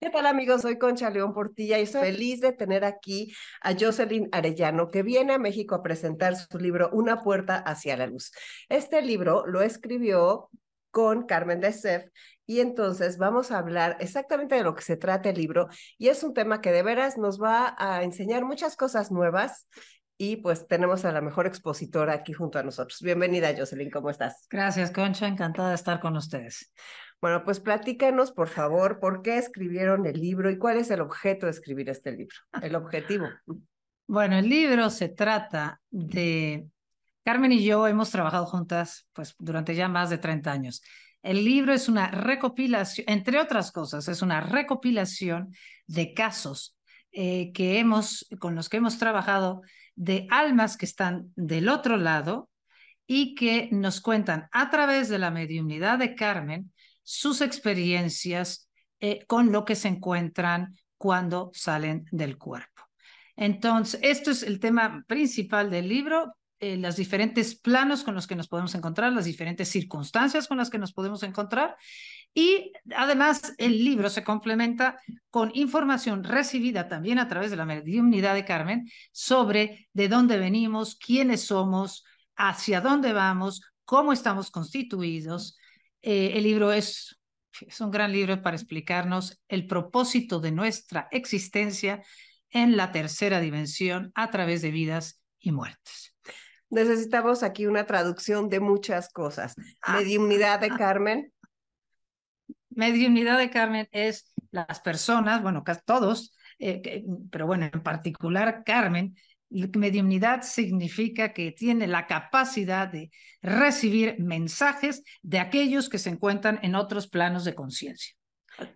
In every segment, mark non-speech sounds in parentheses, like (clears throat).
¿Qué tal amigos? Soy Concha León Portilla y estoy feliz de tener aquí a Jocelyn Arellano, que viene a México a presentar su libro Una puerta hacia la luz. Este libro lo escribió con Carmen de Sef y entonces vamos a hablar exactamente de lo que se trata el libro y es un tema que de veras nos va a enseñar muchas cosas nuevas y pues tenemos a la mejor expositora aquí junto a nosotros. Bienvenida Jocelyn, ¿cómo estás? Gracias Concha, encantada de estar con ustedes. Bueno, pues platícanos, por favor, por qué escribieron el libro y cuál es el objeto de escribir este libro, el objetivo. Bueno, el libro se trata de... Carmen y yo hemos trabajado juntas pues durante ya más de 30 años. El libro es una recopilación, entre otras cosas, es una recopilación de casos eh, que hemos, con los que hemos trabajado de almas que están del otro lado y que nos cuentan a través de la mediunidad de Carmen sus experiencias eh, con lo que se encuentran cuando salen del cuerpo. Entonces, esto es el tema principal del libro, eh, los diferentes planos con los que nos podemos encontrar, las diferentes circunstancias con las que nos podemos encontrar. Y además el libro se complementa con información recibida también a través de la mediunidad de Carmen sobre de dónde venimos, quiénes somos, hacia dónde vamos, cómo estamos constituidos, eh, el libro es, es un gran libro para explicarnos el propósito de nuestra existencia en la tercera dimensión a través de vidas y muertes. Necesitamos aquí una traducción de muchas cosas. Ah. Mediunidad de Carmen. Mediunidad de Carmen es las personas, bueno, todos, eh, pero bueno, en particular Carmen, Mediunidad significa que tiene la capacidad de recibir mensajes de aquellos que se encuentran en otros planos de conciencia.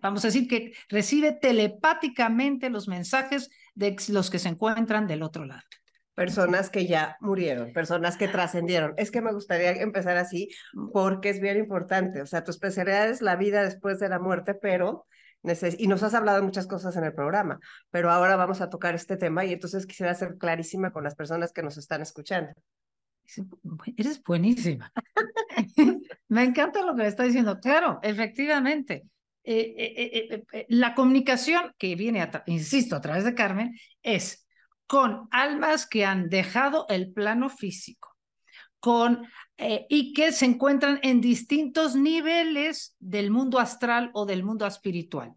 Vamos a decir que recibe telepáticamente los mensajes de los que se encuentran del otro lado. Personas que ya murieron, personas que trascendieron. Es que me gustaría empezar así porque es bien importante. O sea, tu especialidad es la vida después de la muerte, pero y nos has hablado de muchas cosas en el programa, pero ahora vamos a tocar este tema y entonces quisiera ser clarísima con las personas que nos están escuchando. Eres buenísima. (laughs) me encanta lo que me está diciendo. Claro, efectivamente. Eh, eh, eh, la comunicación que viene, insisto, a través de Carmen, es con almas que han dejado el plano físico, con eh, y que se encuentran en distintos niveles del mundo astral o del mundo espiritual.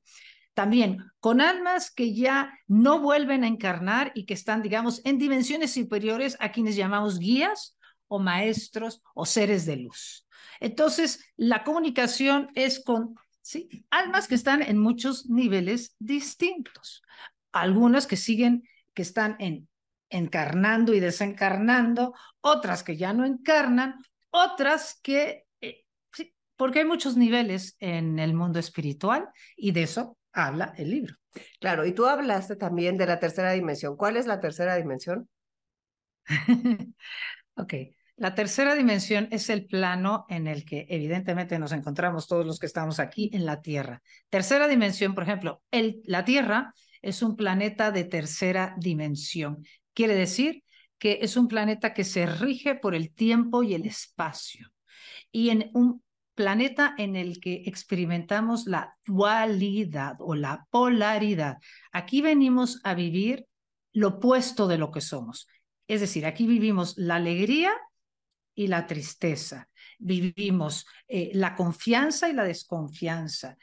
También con almas que ya no vuelven a encarnar y que están, digamos, en dimensiones superiores a quienes llamamos guías o maestros o seres de luz. Entonces, la comunicación es con ¿sí? almas que están en muchos niveles distintos. Algunas que siguen, que están en encarnando y desencarnando, otras que ya no encarnan, otras que, eh, porque hay muchos niveles en el mundo espiritual y de eso habla el libro. Claro, y tú hablaste también de la tercera dimensión. ¿Cuál es la tercera dimensión? (laughs) ok, la tercera dimensión es el plano en el que evidentemente nos encontramos todos los que estamos aquí en la Tierra. Tercera dimensión, por ejemplo, el, la Tierra es un planeta de tercera dimensión Quiere decir que es un planeta que se rige por el tiempo y el espacio. Y en un planeta en el que experimentamos la dualidad o la polaridad. Aquí venimos a vivir lo opuesto de lo que somos. Es decir, aquí vivimos la alegría y la tristeza, vivimos eh, la confianza y la desconfianza,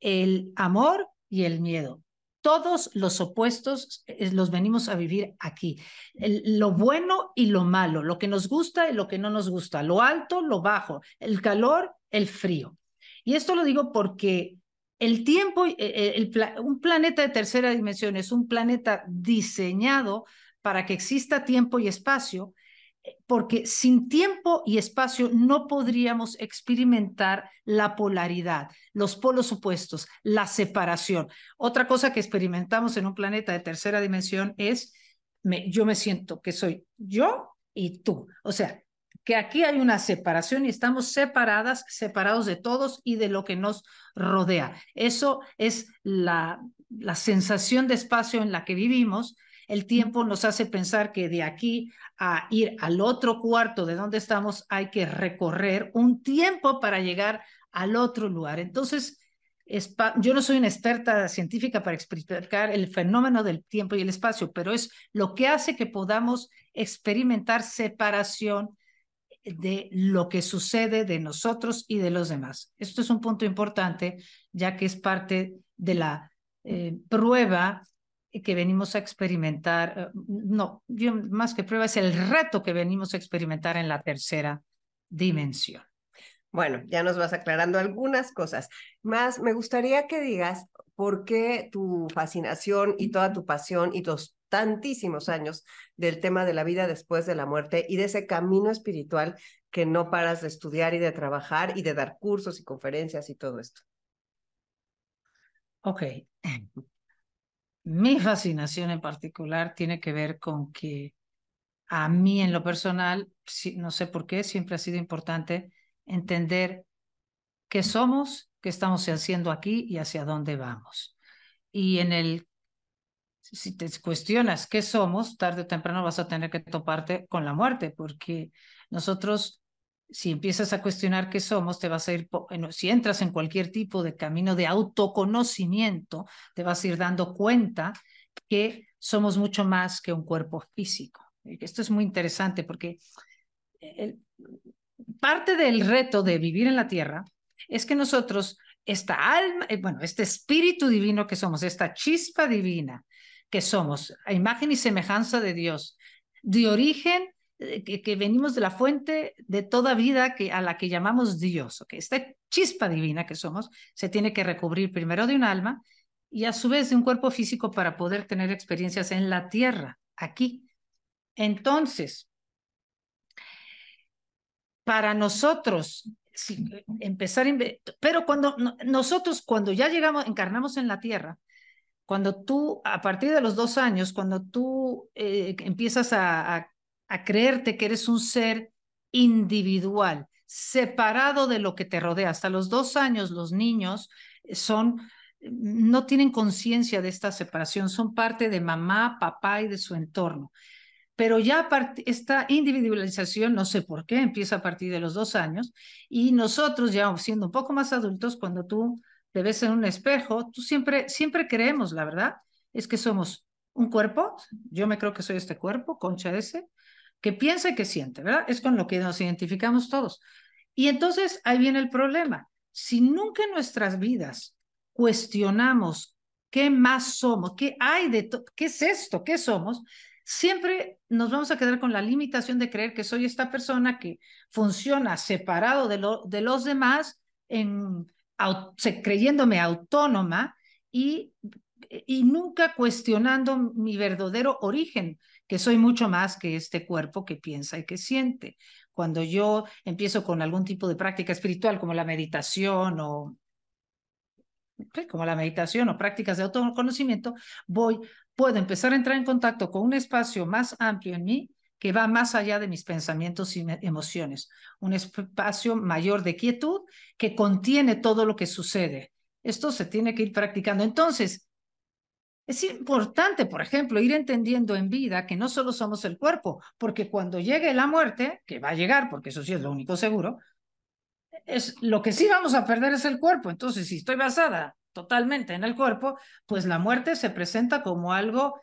el amor y el miedo todos los opuestos eh, los venimos a vivir aquí. lo bueno y lo malo, lo que nos gusta y lo que no nos gusta, lo alto, lo bajo, el calor, el frío. Y esto lo digo porque el tiempo, eh, eh, un planeta de tercera dimensión es un planeta diseñado para que exista tiempo y espacio porque sin tiempo y espacio no podríamos experimentar la polaridad, los polos opuestos, la separación. Otra cosa que experimentamos en un planeta de tercera dimensión es, yo me siento que soy yo y tú. O sea, que aquí hay una separación y estamos separadas, separados de todos y de lo que nos rodea. Eso es la, la sensación de espacio en la que vivimos. El tiempo nos hace pensar que de aquí a ir al otro cuarto de donde estamos hay que recorrer un tiempo para llegar al otro lugar. Entonces, yo no soy una experta científica para explicar el fenómeno del tiempo y el espacio, pero es lo que hace que podamos experimentar separación de lo que sucede de nosotros y de los demás. Esto es un punto importante, ya que es parte de la eh, prueba que venimos a experimentar, eh, no, más que prueba, es el reto que venimos a experimentar en la tercera dimensión. Bueno, ya nos vas aclarando algunas cosas. Más, me gustaría que digas por qué tu fascinación y toda tu pasión y los tantísimos años del tema de la vida después de la muerte y de ese camino espiritual que no paras de estudiar y de trabajar y de dar cursos y conferencias y todo esto. Ok. Mi fascinación en particular tiene que ver con que a mí en lo personal, no sé por qué, siempre ha sido importante entender qué somos, qué estamos haciendo aquí y hacia dónde vamos. Y en el, si te cuestionas qué somos, tarde o temprano vas a tener que toparte con la muerte, porque nosotros si empiezas a cuestionar qué somos, te vas a ir, si entras en cualquier tipo de camino de autoconocimiento, te vas a ir dando cuenta que somos mucho más que un cuerpo físico. Esto es muy interesante porque parte del reto de vivir en la tierra es que nosotros, esta alma, eh, bueno, este espíritu divino que somos, esta chispa divina que somos, a imagen y semejanza de Dios, de origen eh, que, venimos de la fuente de toda vida que, a la que llamamos Dios. ¿okay? Esta chispa divina que somos se tiene que recubrir primero de un alma y a su vez de un cuerpo físico para poder tener experiencias en la tierra, aquí. Entonces, para nosotros, empezar, pero cuando nosotros, cuando ya llegamos, encarnamos en la tierra, cuando tú, a partir de los dos años, cuando tú eh, empiezas a a creerte que eres un ser individual, separado de lo que te rodea. Hasta los dos años los niños son, no tienen conciencia de esta separación, son parte de mamá, papá y de su entorno. Pero ya esta individualización, no sé por qué, empieza a partir de los dos años y nosotros ya siendo un poco más adultos, cuando tú te ves en un espejo, tú siempre, siempre creemos, la verdad, es que somos un cuerpo, yo me creo que soy este cuerpo, concha ese, que piensa y que siente, ¿verdad? Es con lo que nos identificamos todos. Y entonces ahí viene el problema. Si nunca en nuestras vidas cuestionamos qué más somos, qué hay de qué es esto, qué somos, siempre nos vamos a quedar con la limitación de creer que soy esta persona que funciona separado de, lo, de los demás, en, creyéndome autónoma y, y nunca cuestionando mi verdadero origen que soy mucho más que este cuerpo que piensa y que siente. Cuando yo empiezo con algún tipo de práctica espiritual como la meditación o como la meditación o prácticas de autoconocimiento, voy, puedo empezar a entrar en contacto con un espacio más amplio en mí que va más allá de mis pensamientos y emociones, un espacio mayor de quietud que contiene todo lo que sucede. Esto se tiene que ir practicando. Entonces, es importante, por ejemplo, ir entendiendo en vida que no solo somos el cuerpo, porque cuando llegue la muerte, que va a llegar, porque eso sí es lo único seguro, es lo que sí vamos a perder es el cuerpo. Entonces, si estoy basada totalmente en el cuerpo, pues la muerte se presenta como algo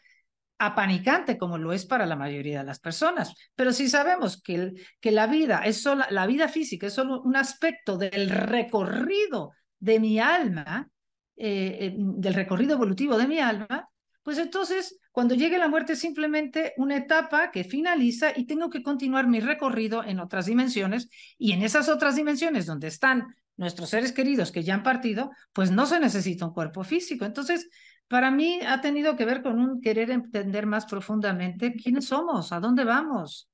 apanicante como lo es para la mayoría de las personas. Pero si sabemos que, que la vida es solo, la vida física es solo un aspecto del recorrido de mi alma, eh, eh, del recorrido evolutivo de mi alma, pues entonces cuando llegue la muerte es simplemente una etapa que finaliza y tengo que continuar mi recorrido en otras dimensiones y en esas otras dimensiones donde están nuestros seres queridos que ya han partido, pues no se necesita un cuerpo físico. Entonces, para mí ha tenido que ver con un querer entender más profundamente quiénes somos, a dónde vamos.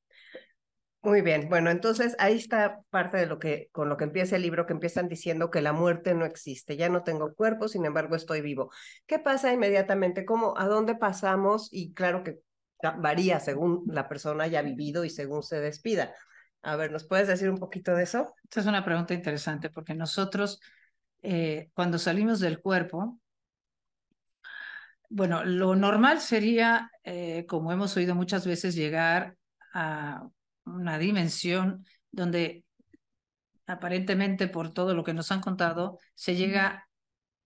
Muy bien, bueno, entonces ahí está parte de lo que con lo que empieza el libro, que empiezan diciendo que la muerte no existe, ya no tengo cuerpo, sin embargo estoy vivo. ¿Qué pasa inmediatamente? ¿Cómo, a dónde pasamos? Y claro que varía según la persona haya vivido y según se despida. A ver, ¿nos puedes decir un poquito de eso? Esta es una pregunta interesante porque nosotros eh, cuando salimos del cuerpo, bueno, lo normal sería, eh, como hemos oído muchas veces, llegar a una dimensión donde aparentemente por todo lo que nos han contado, se llega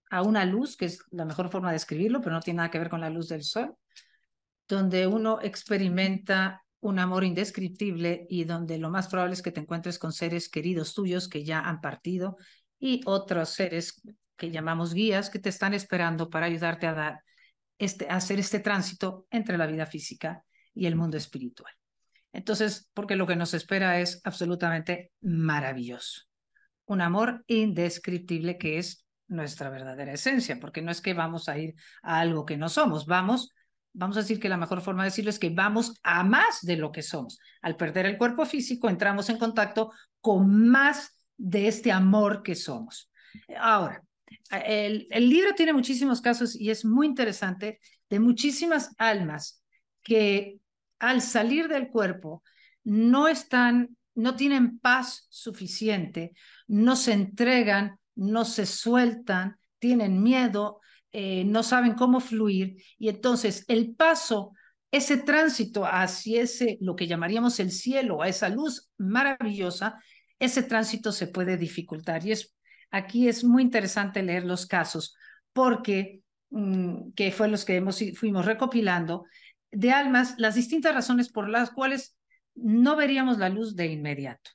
a una luz, que es la mejor forma de escribirlo, pero no tiene nada que ver con la luz del sol, donde uno experimenta un amor indescriptible y donde lo más probable es que te encuentres con seres queridos tuyos que ya han partido y otros seres que llamamos guías que te están esperando para ayudarte a dar este, a hacer este tránsito entre la vida física y el mundo espiritual. Entonces, porque lo que nos espera es absolutamente maravilloso. Un amor indescriptible que es nuestra verdadera esencia, porque no es que vamos a ir a algo que no somos, vamos, vamos a decir que la mejor forma de decirlo es que vamos a más de lo que somos. Al perder el cuerpo físico, entramos en contacto con más de este amor que somos. Ahora, el, libro tiene muchísimos casos y es muy interesante de muchísimas almas que al salir del cuerpo no están, no tienen paz suficiente, no se entregan, no se sueltan, tienen miedo, eh, no saben cómo fluir y entonces el paso, ese tránsito hacia ese, lo que llamaríamos el cielo, a esa luz maravillosa, ese tránsito se puede dificultar. Y es aquí es muy interesante leer los casos porque mm, que fue los que fuimos recopilando de almas las distintas razones por las cuales no veríamos la luz de inmediato.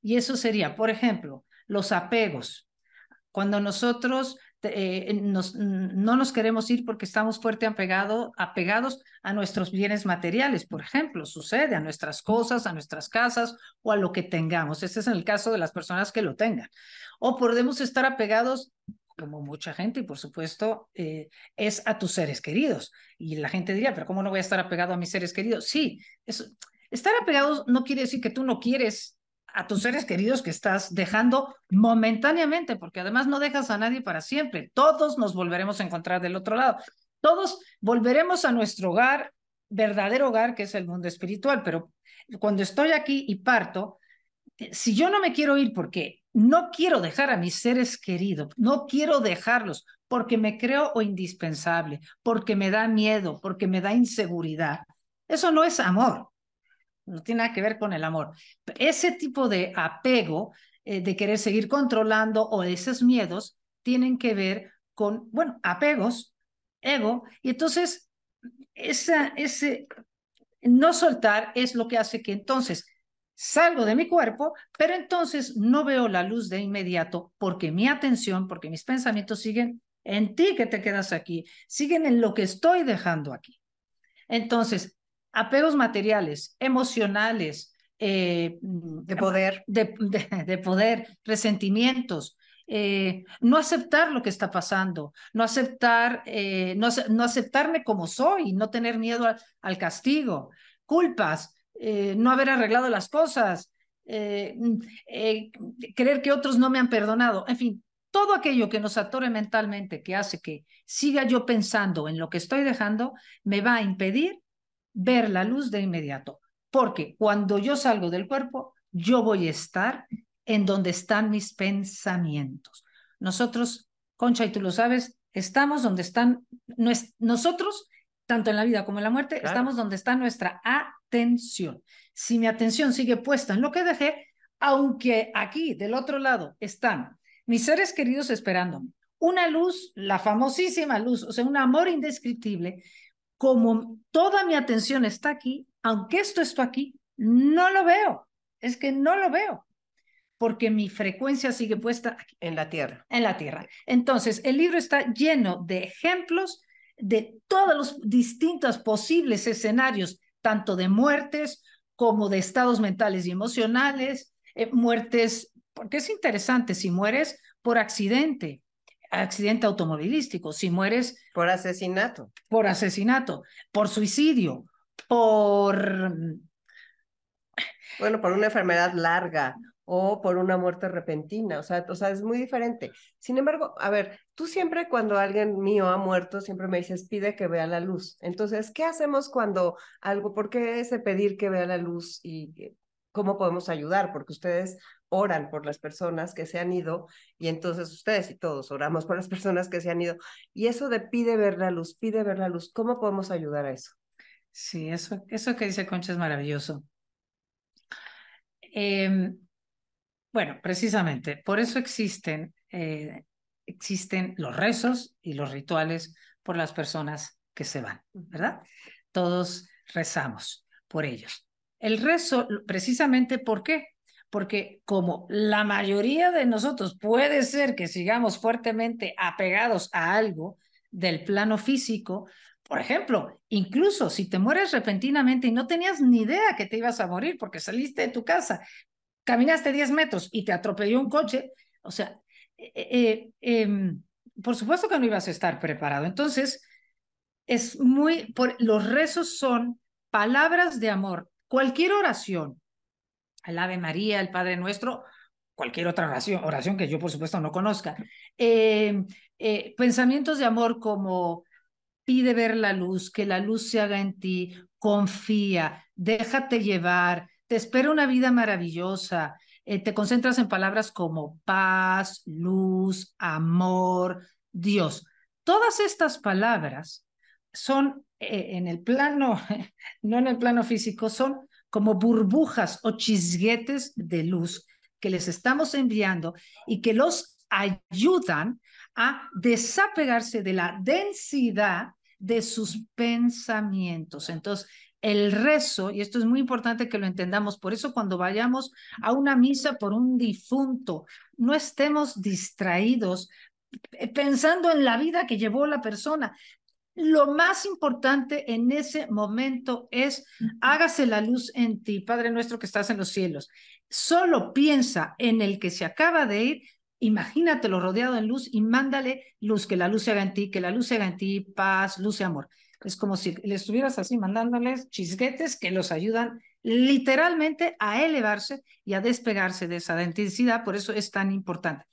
Y eso sería, por ejemplo, los apegos. Cuando nosotros eh, no nos queremos ir porque estamos fuerte apegado, apegados a nuestros bienes materiales, por ejemplo, sucede a nuestras cosas, a nuestras casas o a lo que tengamos. Este es el caso de las personas que lo tengan. O podemos estar apegados como mucha gente, y por supuesto, eh, es a tus seres queridos. Y la gente diría, pero ¿cómo no voy a estar apegado a mis seres queridos? Sí, estar apegado no quiere decir que tú no quieres a tus seres queridos que estás dejando momentáneamente, porque además no dejas a nadie para siempre. Todos nos volveremos a encontrar del otro lado. Todos volveremos a nuestro hogar, verdadero hogar, que es el mundo espiritual. Pero cuando estoy aquí y parto, eh, si yo no me quiero ir porque no quiero dejar a mis seres queridos, no quiero dejarlos porque me creo indispensable, porque me da miedo, porque me da inseguridad. Eso no es amor, no tiene nada que ver con el amor. Ese tipo de apego, eh, de querer seguir controlando o esos miedos, tienen que ver con, bueno, apegos, ego, y entonces esa, ese no soltar es lo que hace que entonces salgo de mi cuerpo, pero entonces no veo la luz de inmediato porque mi atención, porque mis pensamientos siguen en ti que te quedas aquí, siguen en lo que estoy dejando aquí. Entonces, apegos materiales, emocionales, eh, de poder, (laughs) de, poder, resentimientos, eh, no aceptar lo que está pasando, no aceptar, eh, no, no, aceptarme como soy, no tener miedo al castigo, culpas, eh, no haber arreglado las cosas, eh, eh, creer que otros no me han perdonado, en fin, todo aquello que nos atore mentalmente, que hace que siga yo pensando en lo que estoy dejando, me va a impedir ver la luz de inmediato. Porque cuando yo salgo del cuerpo, yo voy a estar en donde están mis pensamientos. Nosotros, Concha, y tú lo sabes, estamos donde están nosotros, tanto en la vida como en la muerte, estamos donde está nuestra atención. Si mi atención sigue puesta en lo que dejé, aunque aquí del otro lado están mis seres queridos esperándome, una luz, la famosísima luz, o sea, un amor indescriptible, como toda mi atención está aquí, aunque esto está aquí, no lo veo. Es que no lo veo porque mi frecuencia sigue puesta aquí. En la Tierra. En la Tierra. Entonces, el libro está lleno de ejemplos de todos los distintos posibles escenarios tanto de muertes como de estados mentales y emocionales, eh, muertes, porque es interesante, si mueres por accidente, accidente automovilístico, si mueres... Por asesinato. Por asesinato, por suicidio, por... Bueno, por una enfermedad larga o por una muerte repentina, o sea, o sea, es muy diferente. Sin embargo, a ver, tú siempre cuando alguien mío ha muerto, siempre me dices, pide que vea la luz. Entonces, ¿qué hacemos cuando algo, por qué ese pedir que vea la luz y cómo podemos ayudar? Porque ustedes oran por las personas que se han ido y entonces ustedes y todos oramos por las personas que se han ido. Y eso de pide ver la luz, pide ver la luz, ¿cómo podemos ayudar a eso? Sí, eso, eso que dice Concha es maravilloso. Em, bueno, precisamente, por eso existen, eh, existen los rezos y los rituales por las personas que se van, ¿verdad? Todos rezamos por ellos. El rezo, precisamente, ¿por qué? Porque como la mayoría de nosotros puede ser que sigamos fuertemente apegados a algo del plano físico, por ejemplo, incluso si te mueres repentinamente y no tenías ni idea que te ibas a morir porque saliste de tu casa, caminaste 10 metros y te atropelló un coche, o sea, eh, eh, em, por supuesto que no ibas a estar preparado. Entonces, es muy, los rezos son palabras de amor. Cualquier oración, el Ave María, el Padre Nuestro, cualquier otra oración, oración que yo por supuesto no conozca, em, eh, pensamientos de amor como pide ver la luz, que la luz se haga en ti, confía, déjate llevar, te espera una vida maravillosa. Eh, te concentras en palabras como paz, luz, amor, Dios. Todas estas palabras son eh, en el plano, (laughs) no en el plano físico, son como burbujas o chisguetes de luz que les estamos enviando y que los ayudan a desapegarse de la densidad de sus pensamientos. Entonces, el rezo, y esto es muy importante que lo entendamos, por eso cuando vayamos a una misa por un difunto, no estemos distraídos eh, pensando en la vida que llevó la persona. Lo más importante en ese momento es hágase la luz en ti, Padre nuestro que estás en los cielos. Solo piensa en el que se acaba de ir imagínatelo rodeado en luz y mándale luz, que la luz se haga en ti, que la luz se haga en ti, paz, luz y amor. Es como si le estuvieras así mandándoles chisguetes que los ayudan literalmente a elevarse y a despegarse de esa densidad, por eso es tan importante.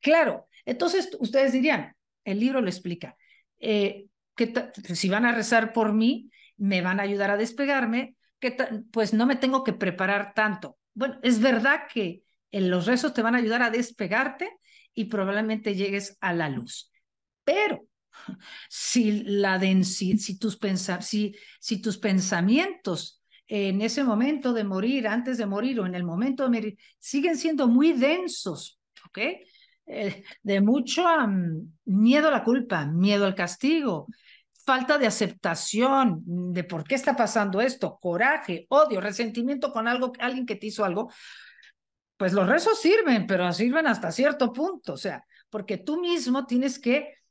Claro, entonces ustedes dirían, el libro lo explica, eh, que si van a rezar por mí, me van a ayudar a despegarme, que pues no me tengo que preparar tanto. Bueno, es verdad que en los rezos te van a ayudar a despegarte y probablemente llegues a la luz. Pero si, la si, tus, si, si tus pensamientos en ese momento de morir, antes de morir o en el momento de morir, siguen siendo muy densos, ¿ok? Eh, de mucho miedo a la culpa, miedo al castigo, falta de aceptación de por qué está pasando esto, coraje, odio, resentimiento con algo, alguien que te hizo algo, pues los rezos sirven, pero sirven hasta cierto punto, o sea, porque tú mismo tienes que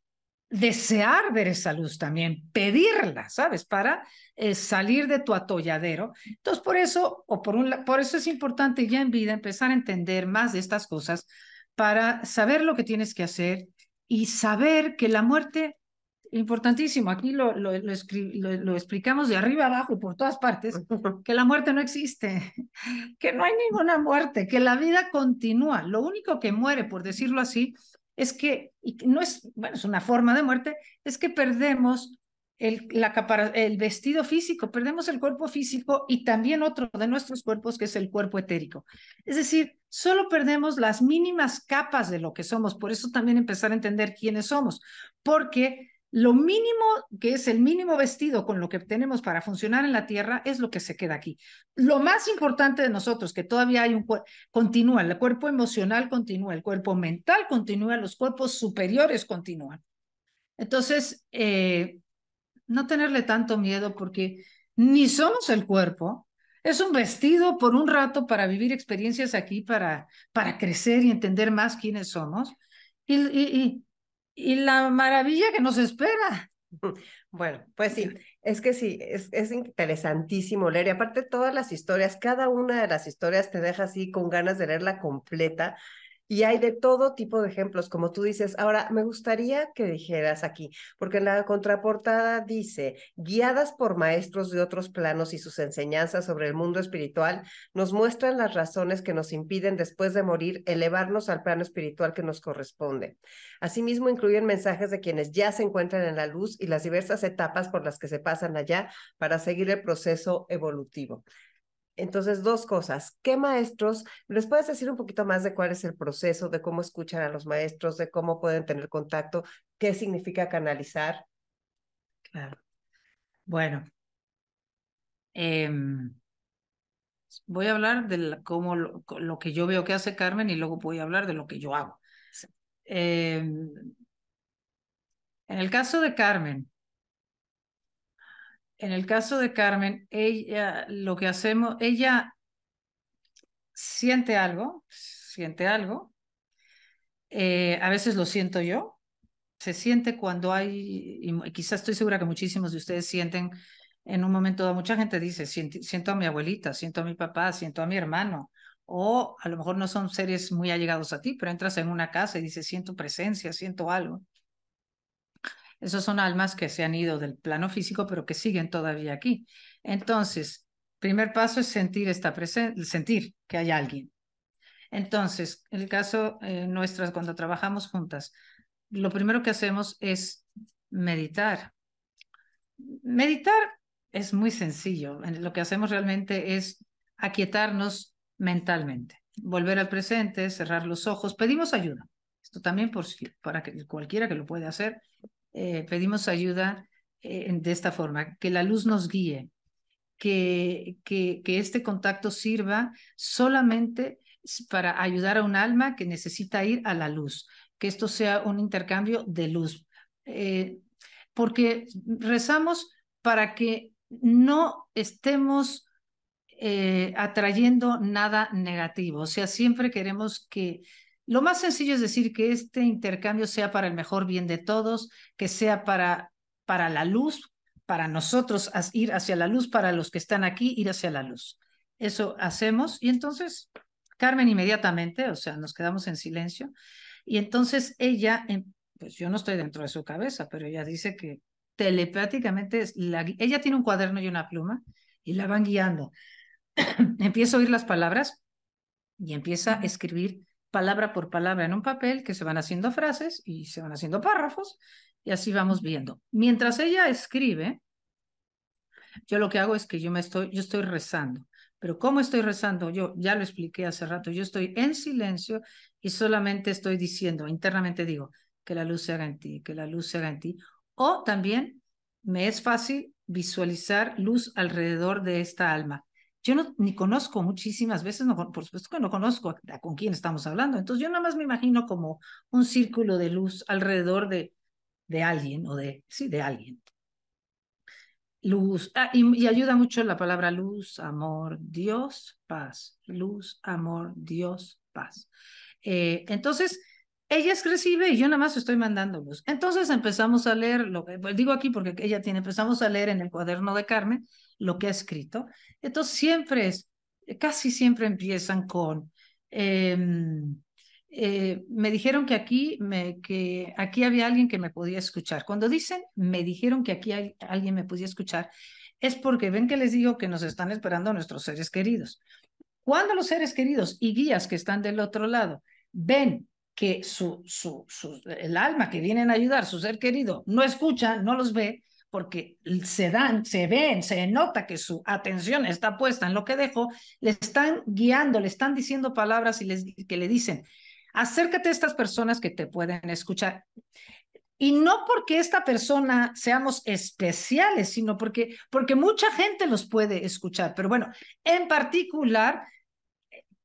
desear ver esa luz también, pedirla, ¿sabes? Para eh, salir de tu atolladero. Entonces, por eso, o por, un, por eso es importante ya en vida empezar a entender más de estas cosas para saber lo que tienes que hacer y saber que la muerte, importantísimo, aquí lo, lo, lo, explicamos de arriba abajo por todas partes, (laughs) que la muerte no existe, que no hay ninguna muerte, que la vida continúa. Lo único que muere, por decirlo así, es que, y no es, bueno, es una forma de muerte, es que perdemos el, la el vestido físico, perdemos el cuerpo físico y también otro de nuestros cuerpos, que es el cuerpo etérico. Es decir, solo perdemos las mínimas capas de lo que somos. Por eso también empezar a entender quiénes somos, porque lo mínimo, que es el mínimo vestido con lo que tenemos para funcionar en la Tierra, es lo que se queda aquí. Lo más importante de nosotros, que todavía hay un cuerpo, continúa, el cuerpo emocional continúa, el cuerpo mental continúa, los cuerpos superiores continúan. Entonces, eh, no tenerle tanto miedo porque ni somos el cuerpo, es un vestido por un rato para vivir experiencias aquí, para, para crecer y entender más quiénes somos. y, la maravilla que nos espera. (laughs) Bueno, pues sí, (laughs) es que sí, es, es interesantísimo leer y aparte todas las historias, cada una de las historias te deja así con ganas de leerla completa. Y hay de todo tipo de ejemplos, como tú dices. Ahora, me gustaría que dijeras aquí, porque en la contraportada dice, guiadas por maestros de otros planos y sus enseñanzas sobre el mundo espiritual, nos muestran las razones que nos impiden después de morir elevarnos al plano espiritual que nos corresponde. Asimismo, incluyen mensajes de quienes ya se encuentran en la luz y las diversas etapas por las que se pasan allá para seguir el proceso evolutivo. Entonces, dos cosas. ¿Qué maestros? ¿Les puedes decir un poquito más de cuál es el proceso, de cómo escuchan a los maestros, de cómo pueden tener contacto, qué significa canalizar? Claro. Bueno, em, voy a hablar de cómo lo, que yo veo que hace Carmen y luego voy a hablar de lo que yo hago. Em, en el caso de Carmen, en el caso de Carmen, ella, lo que hacemos, ella siente algo, siente algo, eh, a veces lo siento yo, se siente cuando hay, y quizás estoy segura que muchísimos de ustedes sienten en un momento dado, mucha gente dice, siento, a mi abuelita, siento a mi papá, siento a mi hermano, o a lo mejor no son seres muy allegados a ti, pero entras en una casa y dices, siento presencia, siento algo. Esos son almas que se han ido del plano físico, pero que siguen todavía aquí. Entonces, primer paso es sentir esta presencia, sentir que hay alguien. Entonces, en el caso eh, nuestro, cuando trabajamos juntas, lo primero que hacemos es meditar. Meditar es muy sencillo. Lo que hacemos realmente es aquietarnos mentalmente, volver al presente, cerrar los ojos. Pedimos ayuda. Esto también por, para que cualquiera que lo pueda hacer, eh, pedimos ayuda eh, de esta forma, que la luz nos guíe, que, que, este contacto sirva solamente para ayudar a un alma que necesita ir a la luz, que esto sea un intercambio de luz. Eh, porque rezamos para que no estemos atrayendo nada negativo, o sea, siempre queremos que lo más sencillo es decir que este intercambio sea para el mejor bien de todos, que sea para, para la luz, para nosotros ir hacia la luz, para los que están aquí ir hacia la luz. Eso hacemos y entonces Carmen inmediatamente, o sea, nos quedamos en silencio y entonces ella, pues yo no estoy dentro de su cabeza, pero ella dice que telepáticamente, la, ella tiene un cuaderno y una pluma y la van guiando. (clears throat) empieza a oír las palabras y empieza a escribir palabra por palabra en un papel que se van haciendo frases y se van haciendo párrafos y así vamos viendo. Mientras ella escribe, yo lo que hago es que yo me estoy, yo estoy rezando. Pero ¿cómo estoy rezando? Yo ya lo expliqué hace rato. Yo estoy en silencio y solamente estoy diciendo, internamente digo, que la luz se haga en ti, que la luz se haga en ti. O también me es fácil visualizar luz alrededor de esta alma. Yo no, ni conozco muchísimas veces, no, por supuesto que no conozco con quién estamos hablando. Entonces yo nada más me imagino como un círculo de luz alrededor de, de alguien o de, sí, de alguien. Luz, ah, y, ayuda mucho la palabra luz, amor, Dios, paz. Luz, amor, Dios, paz. Eh, entonces, ella recibe y yo nada más estoy mandando luz. Entonces empezamos a leer, lo que pues, digo aquí porque ella tiene, empezamos a leer en el cuaderno de Carmen lo que ha escrito. Entonces siempre es, casi siempre empiezan con, em, eh, me dijeron que aquí, me, que aquí había alguien que me podía escuchar. Cuando dicen, me dijeron que aquí hay, alguien me podía escuchar, es porque ven que les digo que nos están esperando nuestros seres queridos. Cuando los seres queridos y guías que están del otro lado ven que su, su, su, el alma que vienen a ayudar, su ser querido, no escucha, no los ve, porque se dan, se ven, se nota que su atención está puesta en lo que dejo, le están guiando, le están diciendo palabras y les, que le dicen, acércate a estas personas que te pueden escuchar. Y no porque esta persona seamos especiales, sino porque, porque mucha gente los puede escuchar. Pero bueno, en particular,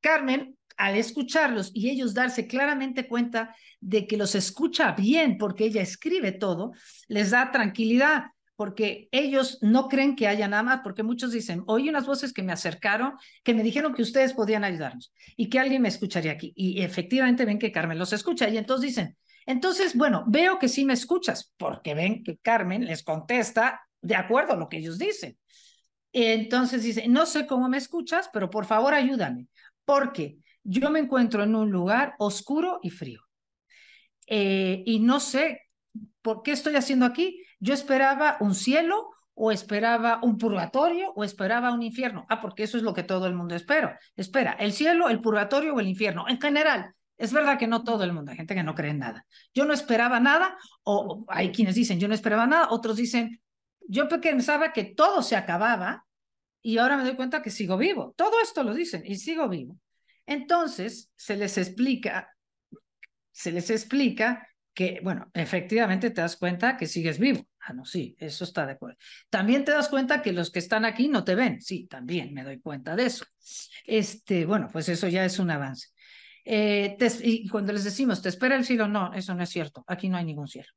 Carmen, al escucharlos y ellos darse claramente cuenta de que los escucha bien porque ella escribe todo, les da tranquilidad porque ellos no creen que haya nada más, porque muchos dicen, oí unas voces que me acercaron, que me dijeron que ustedes podían ayudarnos y que alguien me escucharía aquí. Y efectivamente ven que Carmen los escucha y entonces dicen, entonces, bueno, veo que sí me escuchas, porque ven que Carmen les contesta de acuerdo a lo que ellos dicen. Entonces dice, no sé cómo me escuchas, pero por favor ayúdame, porque yo me encuentro en un lugar oscuro y frío. Eh, y no sé por qué estoy haciendo aquí. Yo esperaba un cielo o esperaba un purgatorio o esperaba un infierno. Ah, porque eso es lo que todo el mundo espera. Espera, el cielo, el purgatorio o el infierno. En general, es verdad que no todo el mundo, hay gente que no cree en nada. Yo no esperaba nada, o hay quienes dicen yo no esperaba nada, otros dicen yo pensaba que todo se acababa y ahora me doy cuenta que sigo vivo. Todo esto lo dicen y sigo vivo. Entonces se les explica, se les explica que, bueno, efectivamente te das cuenta que sigues vivo. Ah, no, sí, eso está de acuerdo. También te das cuenta que los que están aquí no te ven. Sí, también me doy cuenta de eso. Este, bueno, pues eso ya es un avance. Eh, y cuando les decimos, ¿te espera el cielo? No, eso no es cierto. Aquí no hay ningún cielo.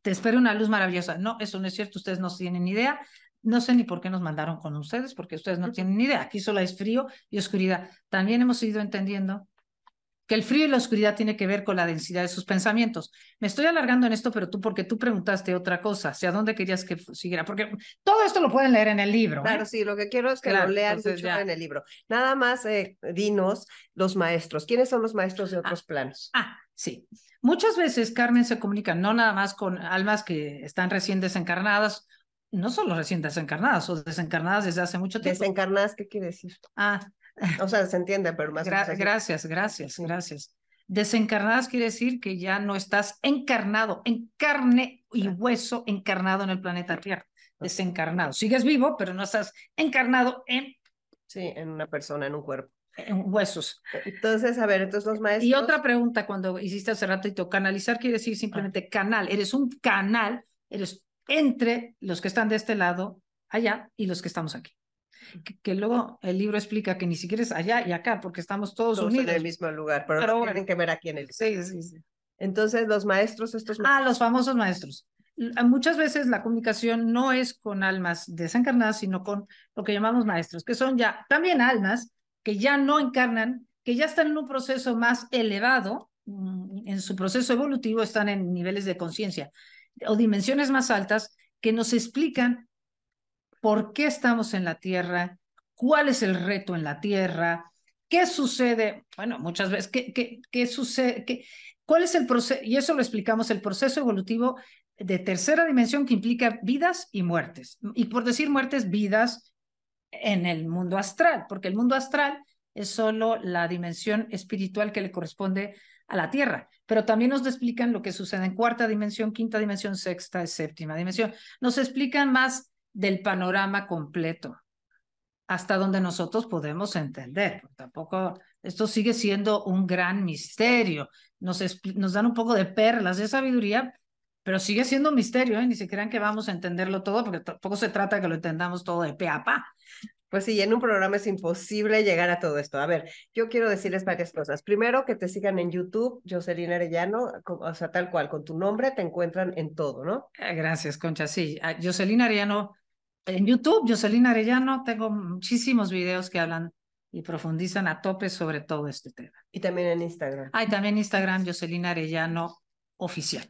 ¿Te espera una luz maravillosa? No, eso no es cierto. Ustedes no tienen idea. No sé ni por qué nos mandaron con ustedes, porque ustedes no tienen ni idea. Aquí solo es frío y oscuridad. También hemos ido entendiendo que el frío y la oscuridad tiene que ver con la densidad de sus pensamientos. Me estoy alargando en esto, pero tú, porque tú preguntaste otra cosa, ¿hacia dónde querías que siguiera? Porque todo esto lo pueden leer en el libro. Claro, ¿eh? sí, lo que quiero es que lo lean mucho en el libro. Nada más, eh, dinos los maestros. ¿Quiénes son los maestros de ah, otros planos? Ah, sí. Muchas veces, Carmen, se comunica no nada más con almas que están recién desencarnadas, no solo recién desencarnadas o desencarnadas desde hace mucho tiempo. ¿Desencarnadas qué quiere decir? Ah, o sea, se entiende, pero más. gracias, gracias, gracias. Desencarnadas quiere decir que ya no estás encarnado, en carne y hueso, encarnado en el planeta Tierra. Desencarnado. Sigues vivo, pero no estás encarnado en. Sí, en una persona, en un cuerpo. En huesos. Entonces, a ver, entonces los maestros. Y otra pregunta cuando hiciste hace rato, canalizar quiere decir simplemente canal. Eres un canal, eres entre los que están de este lado, allá, y los que estamos aquí que, luego el libro explica que ni siquiera es allá y acá, porque estamos todos, unidos. en el mismo lugar, pero, tienen que ver aquí en el Sí, sí, sí. Entonces, los maestros, estos Ah, los famosos maestros. Muchas veces la comunicación no es con almas desencarnadas, sino con lo que llamamos maestros, que son ya también almas que ya no encarnan, que ya están en un proceso más elevado, mm, en su proceso evolutivo están en niveles de conciencia o dimensiones más altas que nos explican por qué estamos en la Tierra, cuál es el reto en la Tierra, qué sucede, bueno, muchas veces, qué, qué, qué sucede, qué, cuál es el proceso, y eso lo explicamos, el proceso evolutivo de tercera dimensión que implica vidas y muertes. Y por decir muertes, vidas en el mundo astral, porque el mundo astral es solo la dimensión espiritual que le corresponde a la Tierra, pero también nos explican lo que sucede en cuarta dimensión, quinta dimensión, sexta, séptima dimensión. Nos explican más del panorama completo, hasta donde nosotros podemos entender. Tampoco, esto sigue siendo un gran misterio. Nos, nos dan un poco de perlas de sabiduría, pero sigue siendo un misterio, ¿eh? ni se crean que vamos a entenderlo todo, porque tampoco se trata de que lo entendamos todo de pe a pa. Pues sí, en un programa es imposible llegar a todo esto. A ver, yo quiero decirles varias cosas. Primero, que te sigan en YouTube, Jocelyn Arellano, o sea, tal cual, con tu nombre te encuentran en todo, ¿no? Eh, gracias, Concha. Sí, ah, Jocelyn Arellano en YouTube, Jocelyn Arellano, tengo muchísimos videos que hablan y profundizan a tope sobre todo este tema. Y también en Instagram. Hay también Instagram, Jocelyn Arellano Oficial.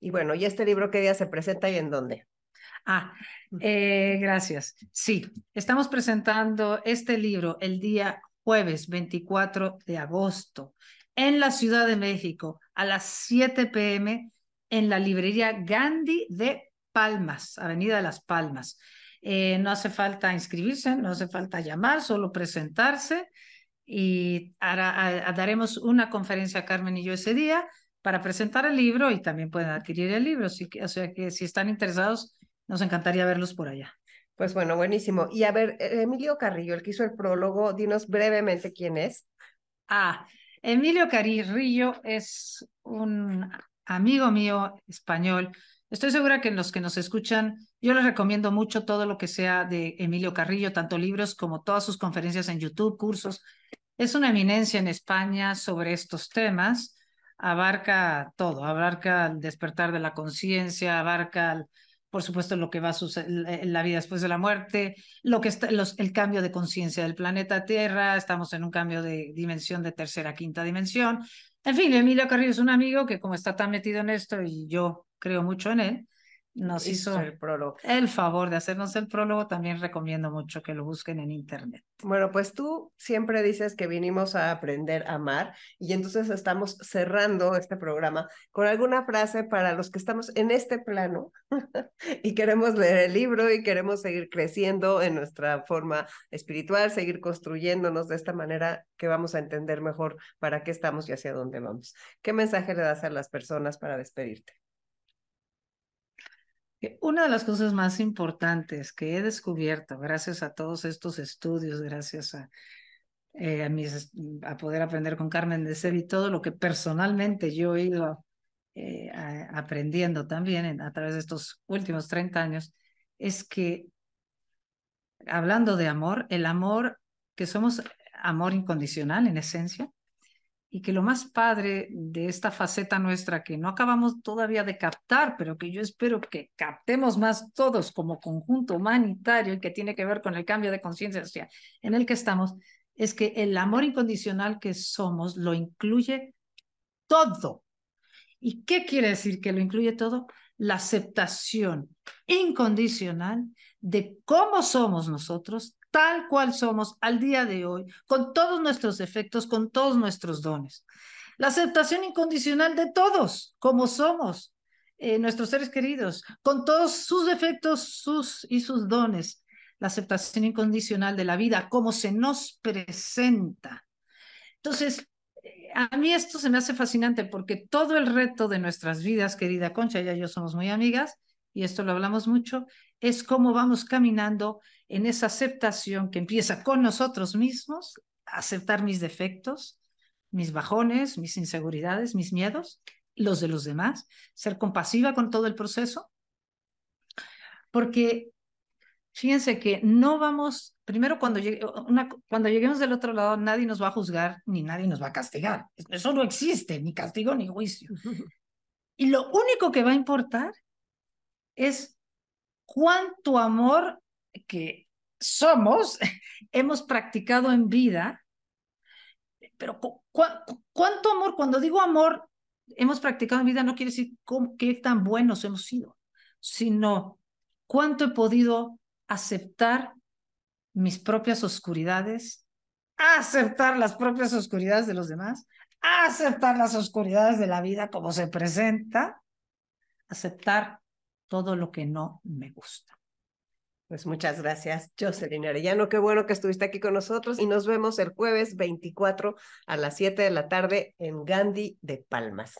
Y bueno, ¿y este libro qué día se presenta y en dónde? Ah, eh, gracias. Sí, estamos presentando este libro el día jueves 24 de agosto en la Ciudad de México a las 7 pm en la librería Gandhi de Palmas, Avenida de las Palmas. Eh, no hace falta inscribirse, no hace falta llamar, solo presentarse y daremos una conferencia a Carmen y yo ese día para presentar el libro y también pueden adquirir el libro. o sea que si están interesados, nos encantaría verlos por allá. Pues bueno, buenísimo. Y a ver, e-, Emilio Carrillo, el que hizo el prólogo, dinos brevemente quién es. Ah, Emilio Carrillo es un amigo mío español Estoy segura que los que nos escuchan, yo les recomiendo mucho todo lo que sea de Emilio Carrillo, tanto libros como todas sus conferencias en YouTube, cursos. Es una eminencia en España sobre estos temas. Abarca todo, abarca el despertar de la conciencia, abarca, por supuesto, lo que va a suceder en la vida después de la muerte, lo que está, los, el cambio de conciencia del planeta Tierra. Estamos en un cambio de dimensión de tercera, quinta dimensión. En fin, Emilio Carrillo es un amigo que como está tan metido en esto y yo creo mucho en él, nos hizo el prólogo. el favor de hacernos el prólogo. También recomiendo mucho que lo busquen en internet. Bueno, pues tú siempre dices que vinimos a aprender a amar y entonces estamos cerrando este programa con alguna frase para los que estamos en este plano (laughs) y queremos leer el libro y queremos seguir creciendo en nuestra forma espiritual, seguir construyéndonos de esta manera que vamos a entender mejor para qué estamos y hacia dónde vamos. ¿Qué mensaje le das a las personas para despedirte? Una de las cosas más importantes que he descubierto gracias a todos estos estudios, gracias a, eh, mis, a poder aprender con Carmen de Ser y todo lo que personalmente yo he ido eh, aprendiendo también a través de estos últimos 30 años, es que hablando de amor, el amor, que somos amor incondicional en esencia, y que lo más padre de esta faceta nuestra que no acabamos todavía de captar, pero que yo espero que captemos más todos como conjunto humanitario y que tiene que ver con el cambio de conciencia en el que estamos, es que el amor incondicional que somos lo incluye todo. ¿Y qué quiere decir que lo incluye todo? La aceptación incondicional de cómo somos nosotros, tal cual somos al día de hoy, con todos nuestros defectos, con todos nuestros dones. La aceptación incondicional de todos, como somos, eh, nuestros seres queridos, con todos sus defectos sus, y sus dones. La aceptación incondicional de la vida, como se nos presenta. Entonces, eh, a mí esto se me hace fascinante porque todo el reto de nuestras vidas, querida Concha, ya yo somos muy amigas, y esto lo hablamos mucho, es cómo vamos caminando en esa aceptación que empieza con nosotros mismos, aceptar mis defectos, mis bajones, mis inseguridades, mis miedos, los de los demás, ser compasiva con todo el proceso. Porque fíjense que no vamos, primero cuando, cuando lleguemos del otro lado, nadie nos va a juzgar ni nadie nos va a castigar. Eso no existe, ni castigo ni juicio. (laughs) Y lo único que va a importar es cuánto amor que somos (laughs) hemos practicado en vida, pero cuánto amor, cuando digo amor hemos practicado en vida, no quiere decir qué tan buenos hemos sido, sino cuánto he podido aceptar mis propias oscuridades, aceptar las propias oscuridades de los demás, aceptar las oscuridades de la vida como se presenta, aceptar todo lo que no me gusta. Pues muchas gracias, Jocelyn Arellano. Qué bueno que estuviste aquí con nosotros y nos vemos el jueves 24 a las 7 de la tarde en Gandhi de Palmas.